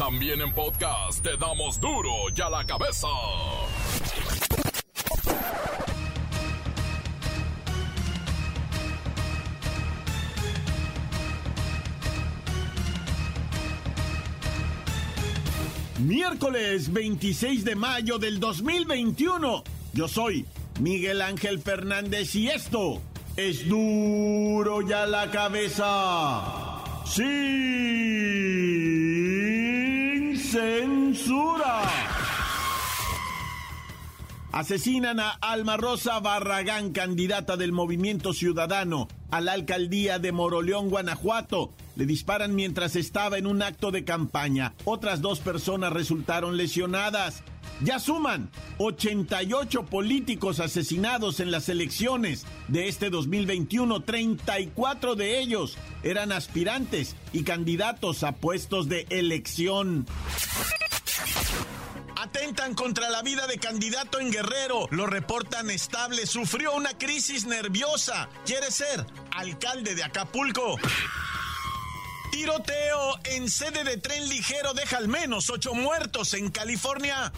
También en podcast te damos duro y a la cabeza. Miércoles 26 de mayo del 2021. Yo soy Miguel Ángel Fernández y esto es duro ya la cabeza. Sin censura. Asesinan a Alma Rosa Barragán, candidata del Movimiento Ciudadano a la alcaldía de Moroleón, Guanajuato. Le disparan mientras estaba en un acto de campaña. Otras dos personas resultaron lesionadas. Ya suman 88 políticos asesinados en las elecciones de este 2021. 34 de ellos eran aspirantes y candidatos a puestos de elección. Atentan contra la vida de candidato en Guerrero. Lo reportan estable. Sufrió una crisis nerviosa. Quiere ser alcalde de Acapulco. Tiroteo en sede de tren ligero deja al menos ocho muertos en California.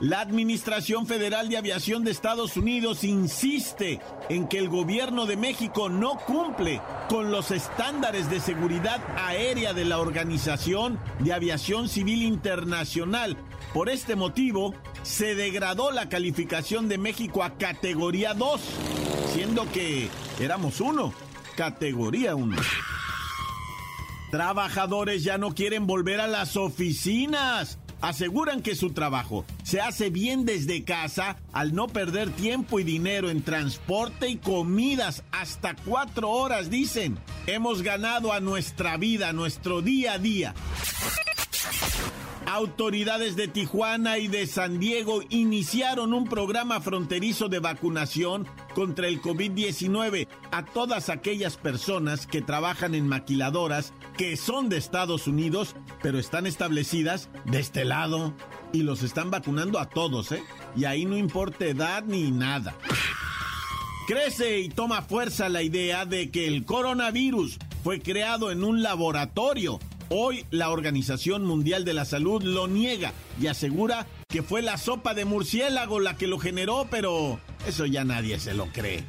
La Administración Federal de Aviación de Estados Unidos insiste en que el gobierno de México no cumple con los estándares de seguridad aérea de la Organización de Aviación Civil Internacional. Por este motivo, se degradó la calificación de México a categoría 2, siendo que éramos uno categoría 1. Trabajadores ya no quieren volver a las oficinas. Aseguran que su trabajo se hace bien desde casa al no perder tiempo y dinero en transporte y comidas hasta cuatro horas, dicen. Hemos ganado a nuestra vida, nuestro día a día. Autoridades de Tijuana y de San Diego iniciaron un programa fronterizo de vacunación contra el COVID-19 a todas aquellas personas que trabajan en maquiladoras que son de Estados Unidos, pero están establecidas de este lado. Y los están vacunando a todos, ¿eh? Y ahí no importa edad ni nada. Crece y toma fuerza la idea de que el coronavirus fue creado en un laboratorio Hoy la Organización Mundial de la Salud lo niega y asegura que fue la sopa de murciélago la que lo generó, pero eso ya nadie se lo cree.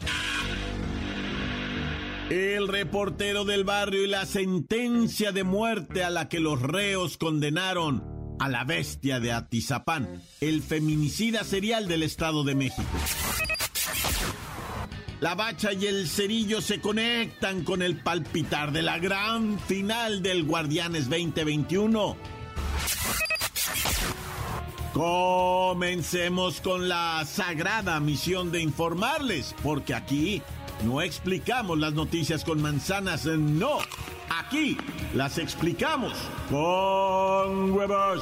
El reportero del barrio y la sentencia de muerte a la que los reos condenaron a la bestia de Atizapán, el feminicida serial del Estado de México. La bacha y el cerillo se conectan con el palpitar de la gran final del Guardianes 2021. Comencemos con la sagrada misión de informarles, porque aquí no explicamos las noticias con manzanas, no. Aquí las explicamos con huevos.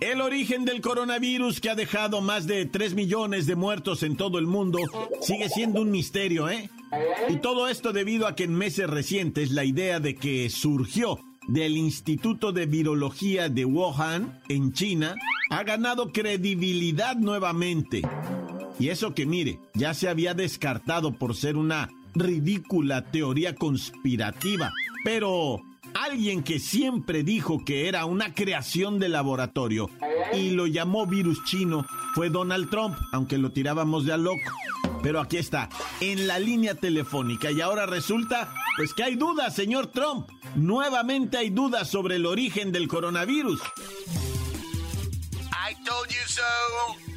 El origen del coronavirus que ha dejado más de 3 millones de muertos en todo el mundo sigue siendo un misterio, ¿eh? Y todo esto debido a que en meses recientes la idea de que surgió del Instituto de Virología de Wuhan, en China, ha ganado credibilidad nuevamente. Y eso que mire, ya se había descartado por ser una ridícula teoría conspirativa. Pero Alguien que siempre dijo que era una creación de laboratorio y lo llamó virus chino fue Donald Trump, aunque lo tirábamos de a loco. Pero aquí está, en la línea telefónica. Y ahora resulta, pues que hay dudas, señor Trump. Nuevamente hay dudas sobre el origen del coronavirus. I told you so.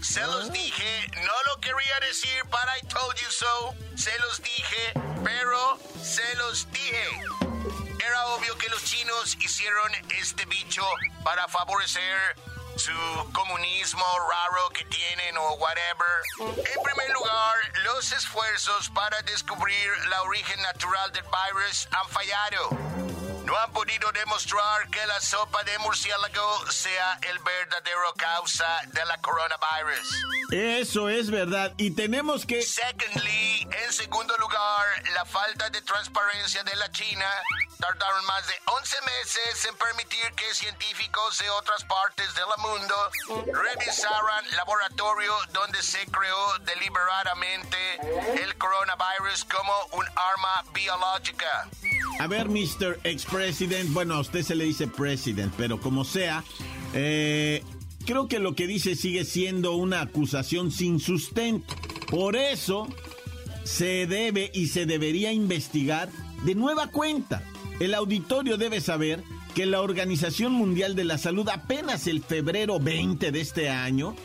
Se los dije. No lo quería decir, but I told you so. Se los dije, pero se los dije. Era obvio que los chinos hicieron este bicho para favorecer su comunismo raro que tienen o whatever. En primer lugar, los esfuerzos para descubrir la origen natural del virus han fallado. No han podido demostrar que la sopa de murciélago sea el verdadero causa de la coronavirus. Eso es verdad. Y tenemos que... Secondly, en segundo lugar, la falta de transparencia de la China tardaron más de 11 meses en permitir que científicos de otras partes del mundo revisaran laboratorio donde se creó deliberadamente el coronavirus como un arma biológica. A ver, Mr. Ex-President, bueno, a usted se le dice president, pero como sea, eh, creo que lo que dice sigue siendo una acusación sin sustento. Por eso se debe y se debería investigar de nueva cuenta. El auditorio debe saber que la Organización Mundial de la Salud apenas el febrero 20 de este año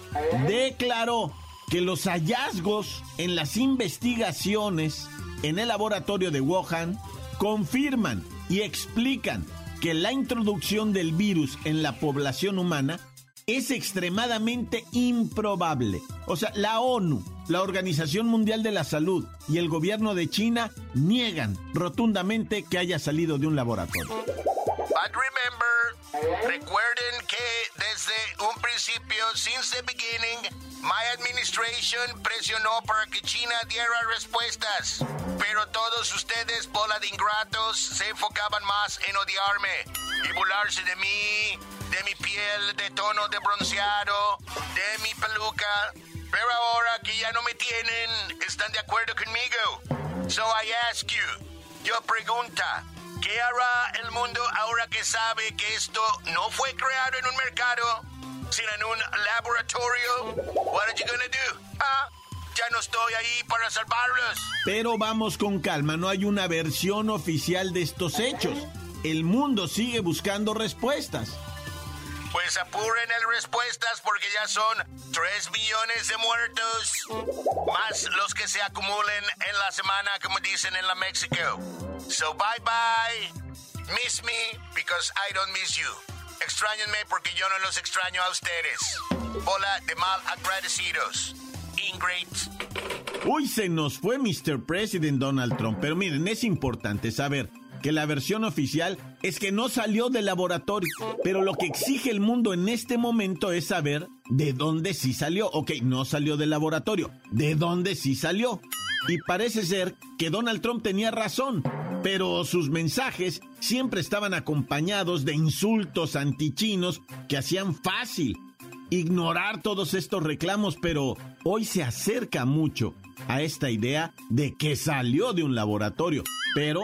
declaró que los hallazgos en las investigaciones en el laboratorio de Wuhan confirman y explican que la introducción del virus en la población humana es extremadamente improbable. O sea, la ONU, la Organización Mundial de la Salud y el gobierno de China niegan rotundamente que haya salido de un laboratorio. But remember, recuerden que desde un principio, since the beginning, my administration presionó para que China diera respuestas. Pero todos ustedes, bola de ingratos, se enfocaban más en odiarme y burlarse de mí, de mi piel de tono de bronceado, de mi peluca. Pero ahora que ya no me tienen, están de acuerdo conmigo. So I ask you, yo pregunta, ¿qué hará el mundo ahora que sabe que esto no fue creado en un mercado, sino en un laboratorio? What are you gonna do? ¿Ah? Ya no estoy ahí para salvarlos. Pero vamos con calma, no hay una versión oficial de estos hechos. El mundo sigue buscando respuestas. Pues apuren el respuestas porque ya son 3 millones de muertos, más los que se acumulen en la semana, como dicen en la México. So bye bye. Miss me because I don't miss you. Extrañenme porque yo no los extraño a ustedes. Bola de mal agradecidos. Ingrates. Uy, se nos fue Mr. President Donald Trump. Pero miren, es importante saber que la versión oficial es que no salió del laboratorio. Pero lo que exige el mundo en este momento es saber de dónde sí salió. Ok, no salió del laboratorio. ¿De dónde sí salió? Y parece ser que Donald Trump tenía razón, pero sus mensajes siempre estaban acompañados de insultos antichinos que hacían fácil ignorar todos estos reclamos, pero hoy se acerca mucho a esta idea de que salió de un laboratorio. Pero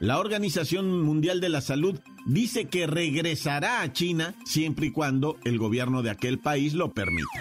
la Organización Mundial de la Salud dice que regresará a China siempre y cuando el gobierno de aquel país lo permita.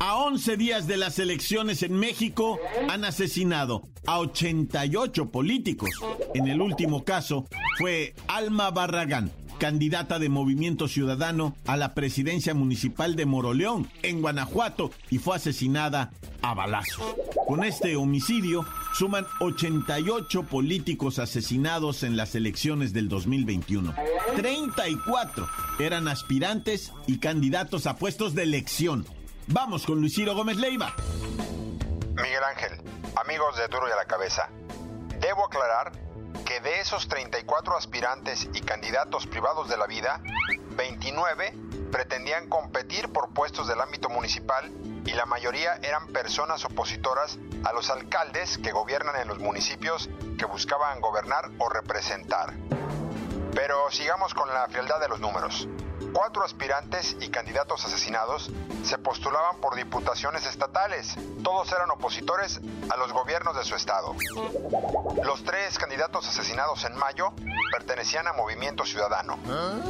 A 11 días de las elecciones en México han asesinado a 88 políticos. En el último caso fue Alma Barragán, candidata de Movimiento Ciudadano a la presidencia municipal de Moroleón, en Guanajuato, y fue asesinada a balazos. Con este homicidio suman 88 políticos asesinados en las elecciones del 2021. 34 eran aspirantes y candidatos a puestos de elección. Vamos con Luis Ciro Gómez Leiva. Miguel Ángel, amigos de Duro y a la Cabeza, debo aclarar que de esos 34 aspirantes y candidatos privados de la vida, 29 pretendían competir por puestos del ámbito municipal y la mayoría eran personas opositoras a los alcaldes que gobiernan en los municipios que buscaban gobernar o representar. Pero sigamos con la frialdad de los números. Cuatro aspirantes y candidatos asesinados se postulaban por diputaciones estatales. Todos eran opositores a los gobiernos de su estado. Los tres candidatos asesinados en mayo pertenecían a Movimiento Ciudadano.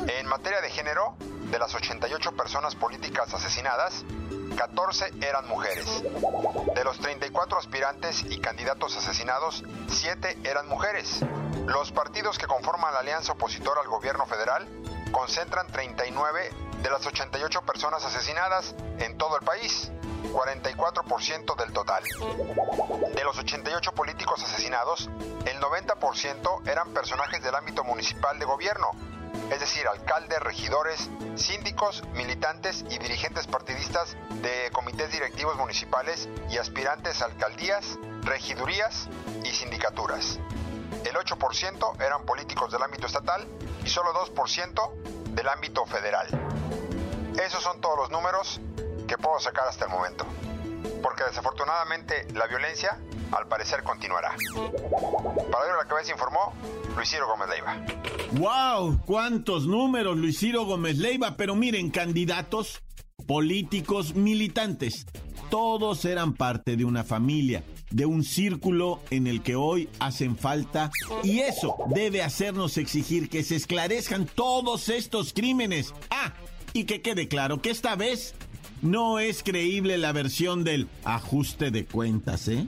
En materia de género, de las 88 personas políticas asesinadas, 14 eran mujeres. De los 34 aspirantes y candidatos asesinados, 7 eran mujeres. Los partidos que conforman la alianza opositora al gobierno federal concentran 39 de las 88 personas asesinadas en todo el país, 44% del total. De los 88 políticos asesinados, el 90% eran personajes del ámbito municipal de gobierno, es decir, alcaldes, regidores, síndicos, militantes y dirigentes partidistas de comités directivos municipales y aspirantes a alcaldías, regidurías y sindicaturas. El 8% eran políticos del ámbito estatal y solo 2% del ámbito federal. Esos son todos los números que puedo sacar hasta el momento. Porque desafortunadamente la violencia al parecer continuará. Para ver la cabeza informó Luis Ciro Gómez Leiva. ¡Wow! ¿Cuántos números, Luis Ciro Gómez Leiva? Pero miren, candidatos, políticos, militantes, todos eran parte de una familia, de un círculo en el que hoy hacen falta y eso debe hacernos exigir que se esclarezcan todos estos crímenes. Ah, y que quede claro que esta vez no es creíble la versión del ajuste de cuentas, ¿eh?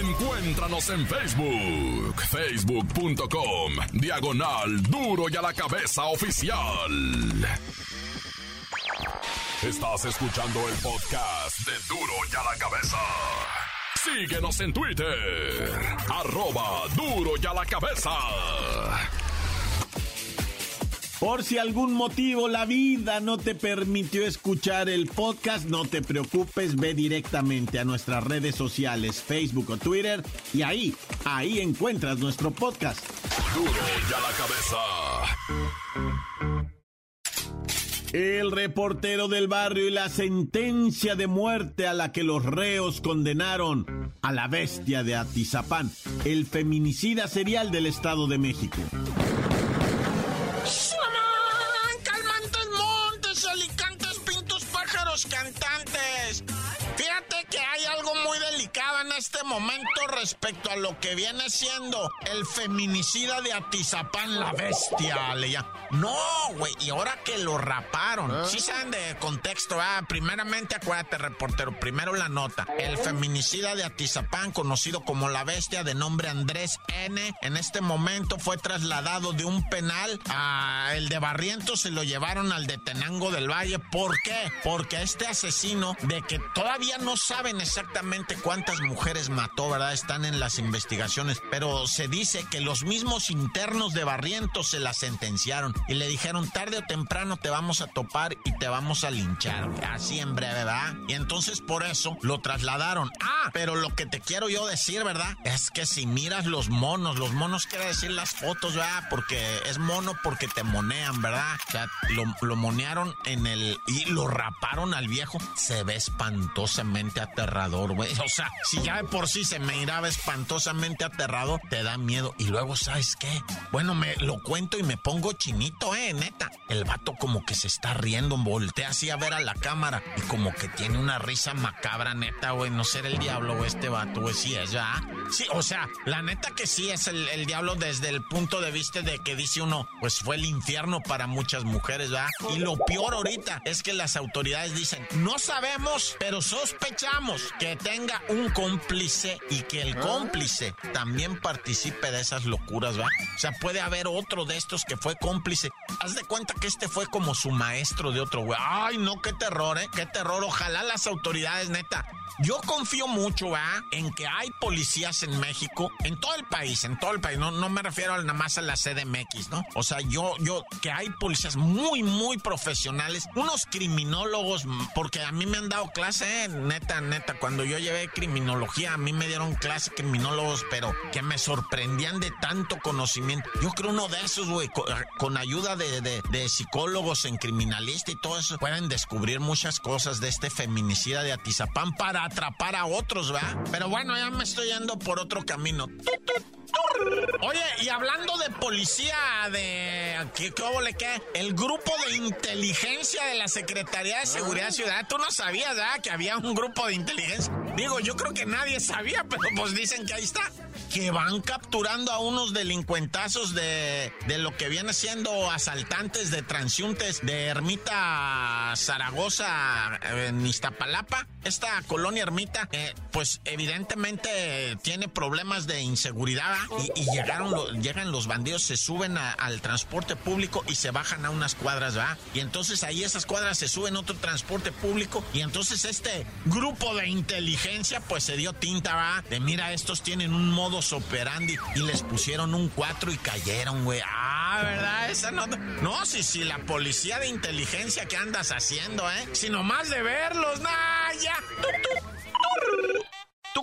Encuéntranos en Facebook, facebook.com, diagonal duro y a la cabeza oficial. Estás escuchando el podcast de duro y a la cabeza. Síguenos en Twitter, arroba duro y a la cabeza. Por si algún motivo la vida no te permitió escuchar el podcast, no te preocupes, ve directamente a nuestras redes sociales, Facebook o Twitter, y ahí, ahí encuentras nuestro podcast. Duro y a la cabeza. El reportero del barrio y la sentencia de muerte a la que los reos condenaron a la bestia de Atizapán, el feminicida serial del Estado de México. Este momento respecto a lo que viene siendo el feminicida de Atizapán, la bestia, le No, güey, y ahora que lo raparon. ¿Ah? Sí saben de contexto, ah, primeramente acuérdate, reportero, primero la nota. El feminicida de Atizapán, conocido como la bestia de nombre Andrés N, en este momento fue trasladado de un penal a el de Barrientos, se lo llevaron al de Tenango del Valle. ¿Por qué? Porque este asesino, de que todavía no saben exactamente cuántas mujeres mató, ¿verdad? Están en las investigaciones, pero se dice que los mismos internos de Barrientos se la sentenciaron y le dijeron tarde o temprano te vamos a topar y te vamos a linchar, así en breve, ¿verdad? Y entonces por eso lo trasladaron. Ah, pero lo que te quiero yo decir, ¿verdad? Es que si miras los monos, los monos quiere decir las fotos, ¿verdad? Porque es mono porque te monean, ¿verdad? O sea, lo, lo monearon en el... y lo raparon al viejo. Se ve espantosamente aterrador, güey. O sea, si ya de por sí se me miraba espantosamente aterrado, te da miedo. Y luego, ¿sabes qué? Bueno, me lo cuento y me pongo chinito, eh, neta. El vato como que se está riendo, voltea así a ver a la cámara y como que tiene una risa macabra, neta, güey. No ser el diablo, güey, este vato, güey, sí es, ¿ya? Sí, o sea, la neta que sí es el, el diablo desde el punto de vista de que dice uno, pues fue el infierno para muchas mujeres, ¿verdad? Y lo peor ahorita es que las autoridades dicen, no sabemos, pero sospechamos que tenga un cómplice y que el cómplice también participe de esas locuras, ¿va? O sea, puede haber otro de estos que fue cómplice. Haz de cuenta que este fue como su maestro de otro güey. Ay, no, qué terror, ¿eh? Qué terror. Ojalá las autoridades, neta, yo confío mucho, ¿va? En que hay policías en México, en todo el país, en todo el país. No, no me refiero nada más a la CDMX, ¿no? O sea, yo, yo, que hay policías muy, muy profesionales, unos criminólogos, porque a mí me han dado clase, ¿eh? neta, neta. Cuando yo llevé criminología, a mí me dieron clase criminólogos, pero que me sorprendían de tanto conocimiento. Yo creo uno de esos, güey, con, ayuda de, de, de psicólogos en criminalista y todo eso, pueden descubrir muchas cosas de este feminicida de Atizapán para atrapar a otros, ¿va? Pero bueno, ya me estoy yendo por otro camino. Oye, y hablando de policía, de. ¿Qué, qué qué? El grupo de inteligencia de la Secretaría de Seguridad Ciudadana. Tú no sabías, ¿verdad? Que había un grupo de inteligencia. Digo, yo creo que nadie sabía, pero pues dicen que ahí está. Que van capturando a unos delincuentazos de, de lo que viene siendo asaltantes de transiuntes de Ermita Zaragoza en Iztapalapa. Esta colonia Ermita, eh, pues evidentemente tiene problemas de inseguridad y, llegaron llegan los bandidos, se suben al transporte público y se bajan a unas cuadras, ¿va? Y entonces ahí esas cuadras se suben a otro transporte público y entonces este grupo de inteligencia pues se dio tinta, ¿va? De mira, estos tienen un modus operandi y les pusieron un 4 y cayeron, güey. Ah, ¿verdad? Esa no... No, si, si la policía de inteligencia que andas haciendo, ¿eh? Sino más de verlos, nah, ya.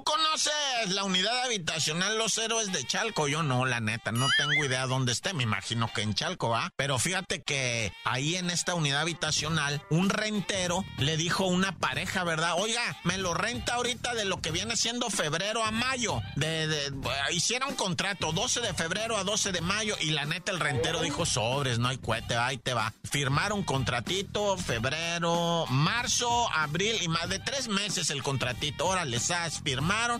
Conoces la unidad habitacional Los Héroes de Chalco? Yo no, la neta, no tengo idea dónde esté. Me imagino que en Chalco, ¿va? Pero fíjate que ahí en esta unidad habitacional, un rentero le dijo a una pareja, ¿verdad? Oiga, me lo renta ahorita de lo que viene siendo febrero a mayo. De, hicieron contrato 12 de febrero a 12 de mayo y la neta el rentero dijo sobres, no hay cuete, ahí te va. Firmaron contratito febrero, marzo, abril y más de tres meses el contratito. Órale, ¿sabes?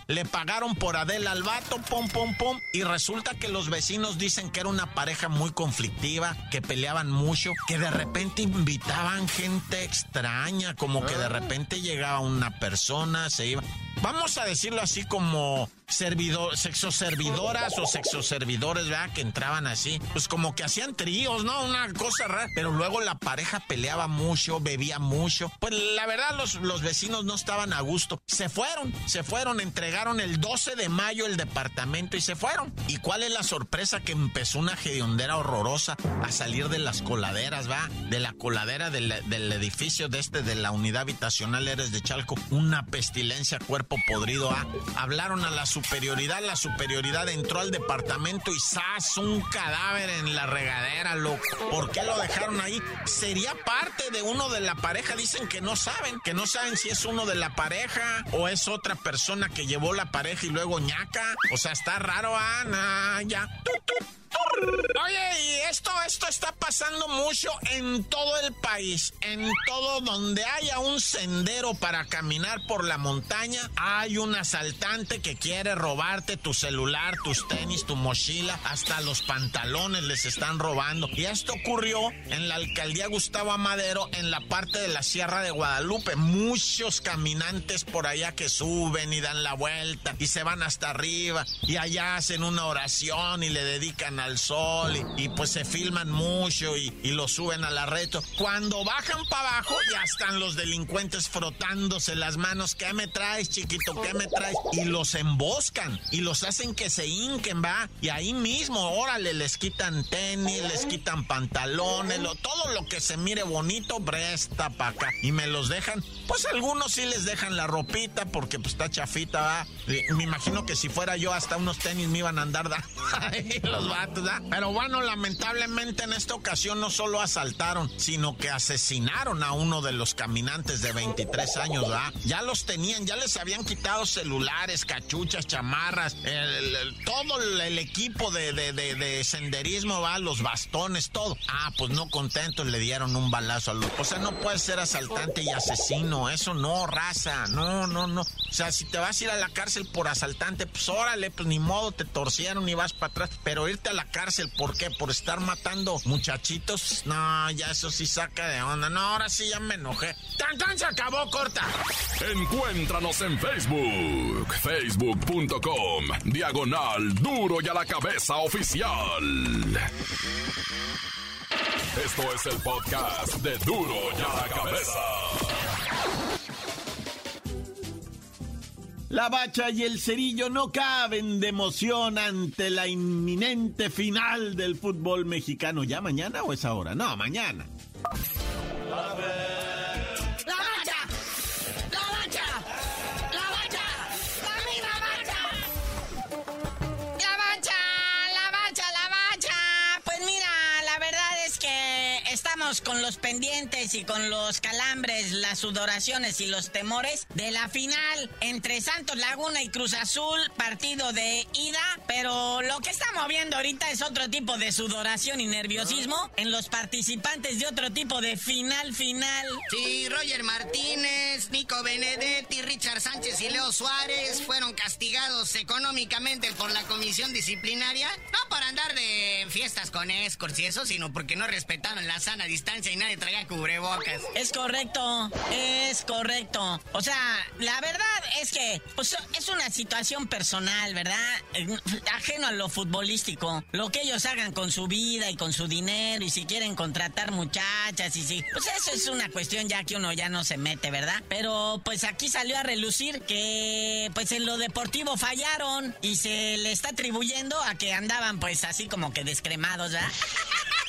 Le pagaron por Adela al vato, pum, pum, pum. Y resulta que los vecinos dicen que era una pareja muy conflictiva, que peleaban mucho, que de repente invitaban gente extraña, como que de repente llegaba una persona, se iba. Vamos a decirlo así como servidor, sexoservidoras o sexoservidores, ¿verdad? Que entraban así, pues como que hacían tríos, ¿no? Una cosa rara, pero luego la pareja peleaba mucho, bebía mucho. Pues la verdad los, los vecinos no estaban a gusto. Se fueron, se fueron, entregaron el 12 de mayo el departamento y se fueron. ¿Y cuál es la sorpresa? Que empezó una hediondera horrorosa a salir de las coladeras, ¿va? De la coladera del, edificio de este, de la unidad habitacional Eres de Chalco. Una pestilencia, cuerpo podrido, ¿ah? Hablaron a las superioridad, la superioridad entró al departamento y ¡zas! Un cadáver en la regadera, loco. ¿Por qué lo dejaron ahí? Sería parte de uno de la pareja. Dicen que no saben, que no saben si es uno de la pareja o es otra persona que llevó la pareja y luego ñaca. O sea, está raro, Ana. Ya. Oye, y esto, esto está pasando mucho en todo el país. En todo donde haya un sendero para caminar por la montaña, hay un asaltante que quiere robarte tu celular, tus tenis, tu mochila, hasta los pantalones les están robando. Y esto ocurrió en la alcaldía Gustavo Amadero, en la parte de la Sierra de Guadalupe. Muchos caminantes por allá que suben y dan la vuelta y se van hasta arriba y allá hacen una oración y le dedican al sol y, pues se filman mucho y, lo suben a la reto. Cuando bajan para abajo ya están los delincuentes frotándose las manos. ¿Qué me traes, chiquito? ¿Qué me traes? Y los emboscan y los hacen que se hinquen, va. Y ahí mismo, órale, les quitan tenis, les quitan pantalones, lo, todo lo que se mire bonito, presta para acá. Y me los dejan, pues algunos sí les dejan la ropita porque pues está chafita, va. Me imagino que si fuera yo hasta unos tenis me iban a andar da los vatos, Pero bueno, lamentablemente en esta ocasión no solo asaltaron, sino que asesinaron a uno de los caminantes de 23 años, ¿verdad? Ya los tenían, ya les habían quitado celulares, cachuchas, chamarras, todo el equipo de, senderismo, ¿va? Los bastones, todo. Ah, pues no contentos le dieron un balazo a los... O sea, no puedes ser asaltante y asesino, eso no, raza, no, no, no. O sea, si te vas ir a la cárcel por asaltante, pues órale, pues ni modo, te torcieron y vas para atrás. Pero irte a la cárcel, ¿por qué? Por estar matando muchachitos. No, ya eso sí saca de onda. No, ahora sí ya me enojé. ¡Tan, se acabó, corta! Encuéntranos en Facebook. Facebook.com. Diagonal Duro y a la Cabeza Oficial. Esto es el podcast de Duro y a la Cabeza. La bacha y el cerillo no caben de emoción ante la inminente final del fútbol mexicano. ¿Ya mañana o es ahora? No, mañana. Con los pendientes y con los calambres, las sudoraciones y los temores de la final entre Santos Laguna y Cruz Azul, partido de ida, pero lo que estamos viendo ahorita es otro tipo de sudoración y nerviosismo en los participantes de otro tipo de final final. Sí, Roger Martínez, Nico Benedetti, Richard Sánchez y Leo Suárez fueron castigados económicamente por la comisión disciplinaria, no por andar de fiestas con escorts y eso, sino porque no respetaron la sana distancia y nadie traía cubrebocas. Es correcto, es correcto. O sea, la verdad es que pues, es una situación personal, ¿verdad? Ajeno a lo futbolístico. Lo que ellos hagan con su vida y con su dinero y si quieren contratar muchachas y si... Pues eso es una cuestión ya que uno ya no se mete, ¿verdad? Pero pues aquí salió a relucir que pues en lo deportivo fallaron y se le está atribuyendo a que andaban pues así como que descremados, ¿verdad?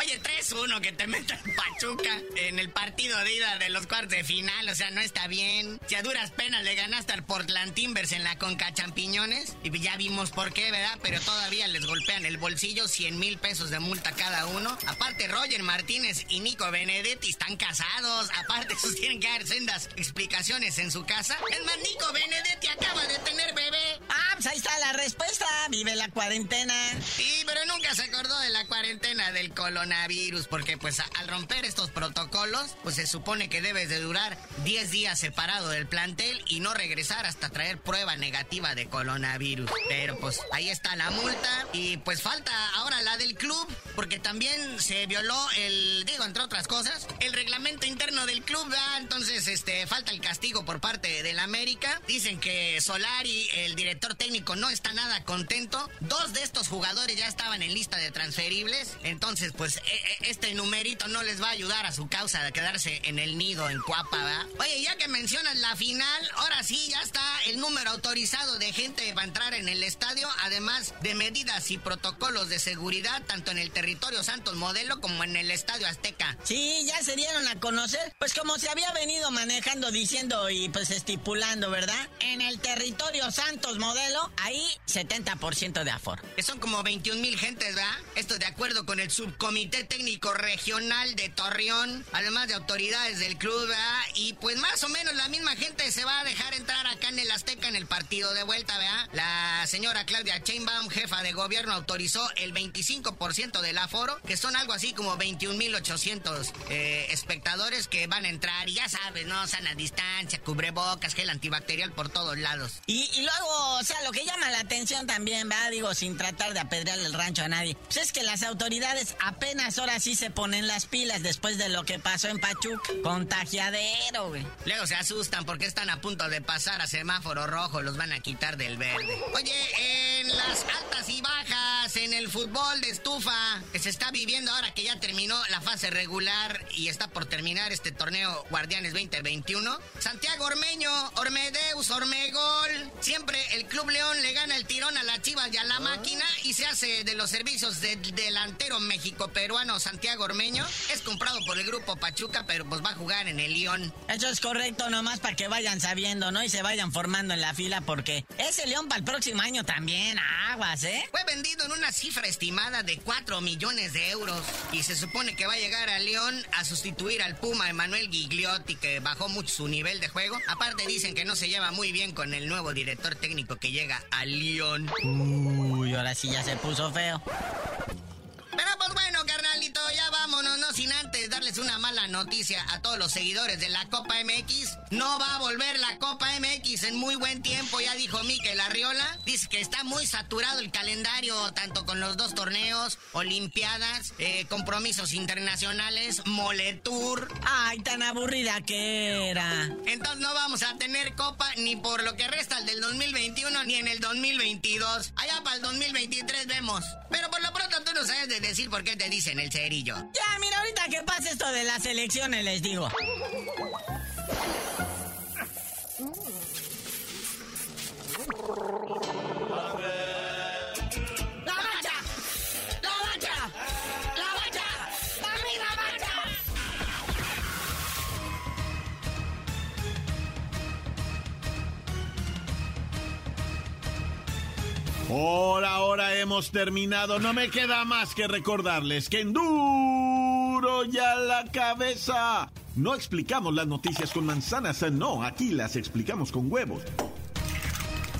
Oye, 3-1 que te metan Pachuca en el partido de ida de los cuartos de final, o sea, no está bien. Si a duras penas le ganaste al Portland Timbers en la Conca Champiñones, y ya vimos por qué, ¿verdad? Pero todavía les golpean el bolsillo 100 mil pesos de multa cada uno. Aparte, Roger Martínez y Nico Benedetti están casados. Aparte, sus tienen que dar sendas explicaciones en su casa. Es más, Nico Benedetti acaba de tener bebé. Ah, pues ahí está la respuesta. Vive la cuarentena. Sí, pero nunca se acordó de la cuarentena del coronavirus, porque pues al romper estos protocolos, pues se supone que debes de durar 10 días separado del plantel y no regresar hasta traer prueba negativa de coronavirus. Pero pues ahí está la multa y pues falta ahora la del club, porque también se violó el, digo, entre otras cosas, el reglamento interno del club. Entonces, este, falta el castigo por parte del América. Dicen que Solari, el director técnico, no está nada contento. Dos de estos jugadores ya estaban en lista de transferibles. Entonces, pues, e, e, este numerito no les va a ayudar a su causa de quedarse en el nido en Cuapa, ¿verdad? Oye, ya que mencionas la final, ahora sí ya está el número autorizado de gente para entrar en el estadio, además de medidas y protocolos de seguridad, tanto en el territorio Santos Modelo como en el Estadio Azteca. Sí, ya se dieron a conocer, pues como se había venido manejando, diciendo y pues estipulando, ¿verdad? En el territorio Santos Modelo, ahí 70% de aforo. Que son como 21 mil gentes, ¿verdad? Esto de acuerdo con el Subcomité Técnico Regional de Torreón, además de autoridades del club, ¿verdad? Y pues más o menos la misma gente se va a dejar entrar acá en el Azteca en el partido de vuelta, ¿verdad? La señora Claudia Chainbaum, jefa de gobierno, autorizó el 25% del aforo, que son algo así como 21.800 eh, espectadores que van a entrar. Y ya sabes, ¿no? Sana distancia, cubrebocas, gel antibacterial por todos lados. Y, luego, o sea, lo que llama la atención también, ¿verdad? Digo, sin tratar de apedrearle el rancho a nadie. Pues es que las autoridades apenas ahora sí se ponen las pilas después de lo que pasó en Pachuca. Contagiadero, güey. Luego se asustan porque están a punto de pasar a semáforo rojo, los van a quitar del verde. Oye, en las altas y bajas, en el fútbol de estufa, que se está viviendo ahora que ya terminó la fase regular y está por terminar este torneo Guardianes 2021. Santiago Ormeño, Ormedeus, Ormegol. Siempre el Club León le gana el tirón a la Chivas y a la máquina y se hace de los servicios del delantero México-peruano Santiago Ormeño. Es comprado por el grupo Pachuca, pero pues va a jugar en el León. Eso es correcto, nomás para que vayan sabiendo, ¿no? Y se vayan formando en la fila porque ese León para el próximo año también, aguas, ¿eh? Fue vendido en una cifra estimada de 4 millones de euros y se supone que va a llegar a León a sustituir al Puma Emanuel Gigliotti que bajó mucho su nivel de juego. Aparte dicen que no se lleva muy bien con el nuevo director técnico que llega a León. Uy, ahora sí ya se puso feo. Pero pues bueno, ya vámonos, no sin antes darles una mala noticia a todos los seguidores de la Copa MX. No va a volver la Copa MX en muy buen tiempo, ya dijo Mikel Arriola. Dice que está muy saturado el calendario, tanto con los dos torneos, Olimpiadas, eh, compromisos internacionales, Moletour. Ay, tan aburrida que era. Entonces no vamos a tener Copa ni por lo que resta el del 2021 ni en el 2022. Allá para el 2023 vemos. Pero por lo pronto tú no sabes de decir por qué te dicen el cerillo. Ya, mira, ahorita que pase esto de las elecciones les digo. Por ahora hemos terminado. No me queda más que recordarles que en duro ya la cabeza. No explicamos las noticias con manzanas, no, aquí las explicamos con huevos.